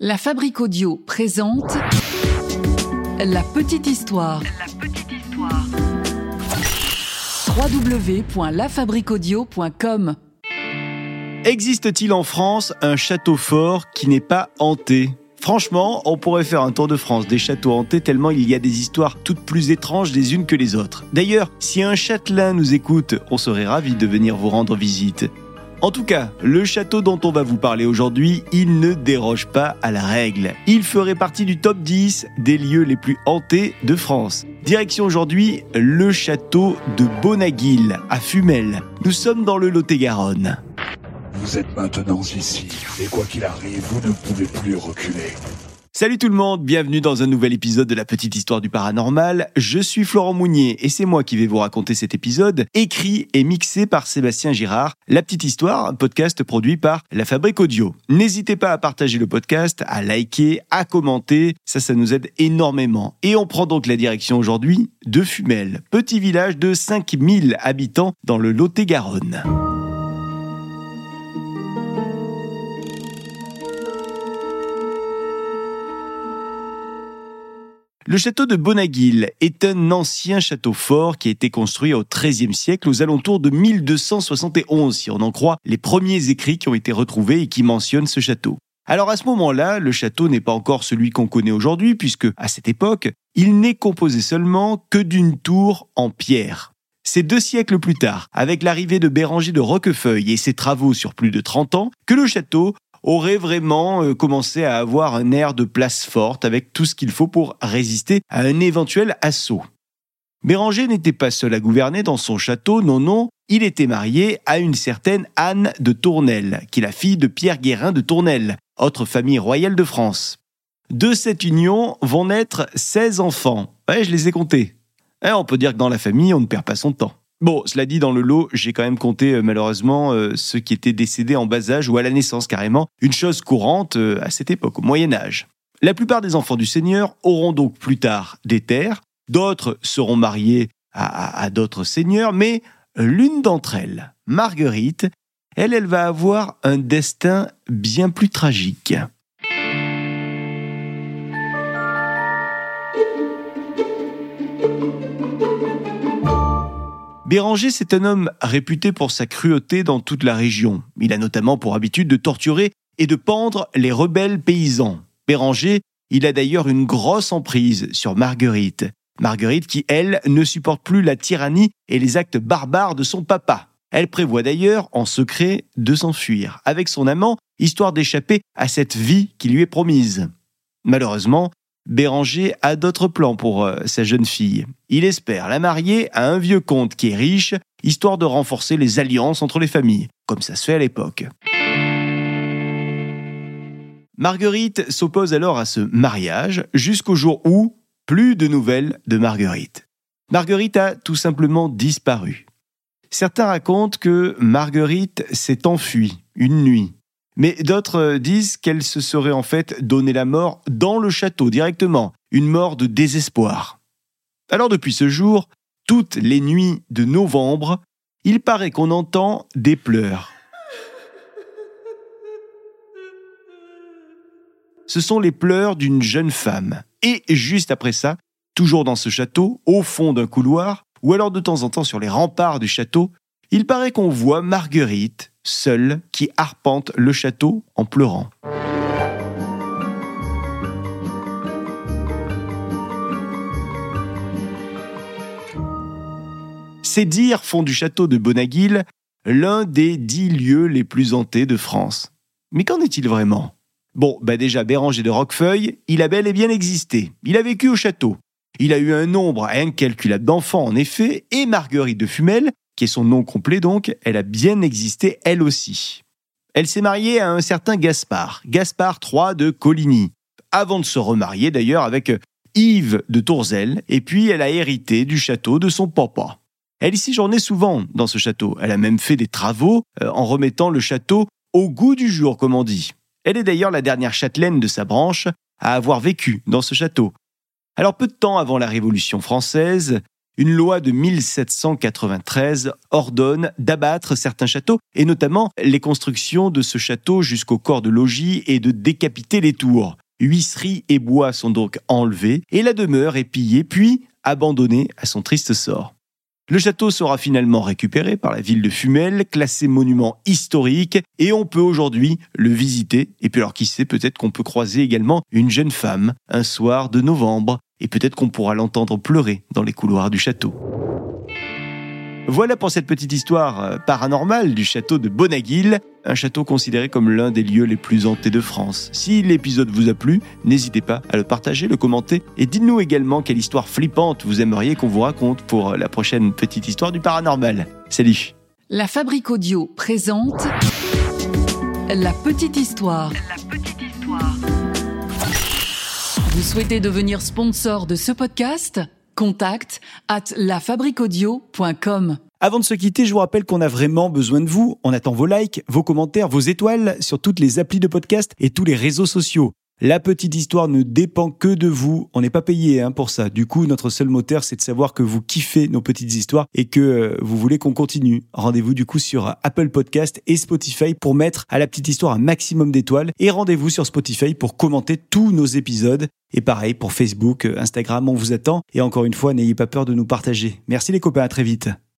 La Fabrique Audio présente La Petite Histoire. La Petite Histoire. www.lafabriqueaudio.com Existe-t-il en France un château fort qui n'est pas hanté? Franchement, on pourrait faire un tour de France des châteaux hantés tellement il y a des histoires toutes plus étranges les unes que les autres. D'ailleurs, si un châtelain nous écoute, on serait ravi de venir vous rendre visite. En tout cas, le château dont on va vous parler aujourd'hui, il ne déroge pas à la règle. Il ferait partie du top 10 des lieux les plus hantés de France. Direction aujourd'hui le château de Bonaguil à Fumel. Nous sommes dans le Lot-et-Garonne. Vous êtes maintenant ici, et quoi qu'il arrive, vous ne pouvez plus reculer. Salut tout le monde, bienvenue dans un nouvel épisode de la petite histoire du paranormal. Je suis Florent Mounier et c'est moi qui vais vous raconter cet épisode, écrit et mixé par Sébastien Girard. La petite histoire, un podcast produit par La Fabrique Audio. N'hésitez pas à partager le podcast, à liker, à commenter, ça ça nous aide énormément. Et on prend donc la direction aujourd'hui de Fumel, petit village de 5000 habitants dans le Lot-et-Garonne. Le château de Bonaguil est un ancien château fort qui a été construit au XIIIe siècle aux alentours de 1271, si on en croit les premiers écrits qui ont été retrouvés et qui mentionnent ce château. Alors à ce moment-là, le château n'est pas encore celui qu'on connaît aujourd'hui, puisque à cette époque, il n'est composé seulement que d'une tour en pierre. C'est deux siècles plus tard, avec l'arrivée de Béranger de Roquefeuille et ses travaux sur plus de 30 ans, que le château aurait vraiment euh, commencé à avoir un air de place forte avec tout ce qu'il faut pour résister à un éventuel assaut. Béranger n'était pas seul à gouverner dans son château, non, non, il était marié à une certaine Anne de Tournelle, qui est la fille de Pierre Guérin de Tournelle, autre famille royale de France. De cette union vont naître 16 enfants. Ouais, je les ai comptés. Eh, on peut dire que dans la famille, on ne perd pas son temps. Bon, cela dit, dans le lot, j'ai quand même compté euh, malheureusement euh, ceux qui étaient décédés en bas âge ou à la naissance carrément, une chose courante euh, à cette époque, au Moyen Âge. La plupart des enfants du Seigneur auront donc plus tard des terres, d'autres seront mariés à, à d'autres seigneurs, mais l'une d'entre elles, Marguerite, elle, elle va avoir un destin bien plus tragique. Béranger, c'est un homme réputé pour sa cruauté dans toute la région. Il a notamment pour habitude de torturer et de pendre les rebelles paysans. Béranger, il a d'ailleurs une grosse emprise sur Marguerite. Marguerite qui, elle, ne supporte plus la tyrannie et les actes barbares de son papa. Elle prévoit d'ailleurs, en secret, de s'enfuir avec son amant, histoire d'échapper à cette vie qui lui est promise. Malheureusement, Béranger a d'autres plans pour euh, sa jeune fille. Il espère la marier à un vieux comte qui est riche, histoire de renforcer les alliances entre les familles, comme ça se fait à l'époque. Marguerite s'oppose alors à ce mariage jusqu'au jour où plus de nouvelles de Marguerite. Marguerite a tout simplement disparu. Certains racontent que Marguerite s'est enfuie une nuit mais d'autres euh, disent qu'elle se serait en fait donné la mort dans le château directement, une mort de désespoir. Alors depuis ce jour, toutes les nuits de novembre, il paraît qu'on entend des pleurs. Ce sont les pleurs d'une jeune femme. Et juste après ça, toujours dans ce château, au fond d'un couloir, ou alors de temps en temps sur les remparts du château, il paraît qu'on voit Marguerite, seule, qui arpente le château en pleurant. Ces dires font du château de Bonaguil l'un des dix lieux les plus hantés de France. Mais qu'en est-il vraiment? Bon, bah déjà Béranger de Roquefeuille, il a bel et bien existé. Il a vécu au château. Il a eu un nombre incalculable d'enfants en effet, et Marguerite de Fumel, qui est son nom complet donc, elle a bien existé elle aussi. Elle s'est mariée à un certain Gaspard, Gaspard III de Coligny, avant de se remarier d'ailleurs avec Yves de Tourzel, et puis elle a hérité du château de son papa. Elle y séjournait souvent dans ce château, elle a même fait des travaux euh, en remettant le château au goût du jour, comme on dit. Elle est d'ailleurs la dernière châtelaine de sa branche à avoir vécu dans ce château. Alors peu de temps avant la Révolution française, une loi de 1793 ordonne d'abattre certains châteaux, et notamment les constructions de ce château jusqu'au corps de logis et de décapiter les tours. Huisseries et bois sont donc enlevés, et la demeure est pillée puis abandonnée à son triste sort. Le château sera finalement récupéré par la ville de Fumel, classé monument historique, et on peut aujourd'hui le visiter. Et puis alors qui sait, peut-être qu'on peut croiser également une jeune femme un soir de novembre, et peut-être qu'on pourra l'entendre pleurer dans les couloirs du château. Voilà pour cette petite histoire euh, paranormale du château de Bonaguil, un château considéré comme l'un des lieux les plus hantés de France. Si l'épisode vous a plu, n'hésitez pas à le partager, le commenter et dites-nous également quelle histoire flippante vous aimeriez qu'on vous raconte pour la prochaine petite histoire du paranormal. Salut La Fabrique Audio présente La Petite Histoire. La Petite Histoire. Vous souhaitez devenir sponsor de ce podcast? Contact at lafabriquaudio.com. Avant de se quitter, je vous rappelle qu'on a vraiment besoin de vous. On attend vos likes, vos commentaires, vos étoiles sur toutes les applis de podcast et tous les réseaux sociaux. La petite histoire ne dépend que de vous. On n'est pas payé hein, pour ça. Du coup, notre seul moteur, c'est de savoir que vous kiffez nos petites histoires et que euh, vous voulez qu'on continue. Rendez-vous du coup sur Apple Podcast et Spotify pour mettre à la petite histoire un maximum d'étoiles. Et rendez-vous sur Spotify pour commenter tous nos épisodes. Et pareil pour Facebook, Instagram, on vous attend. Et encore une fois, n'ayez pas peur de nous partager. Merci les copains, à très vite.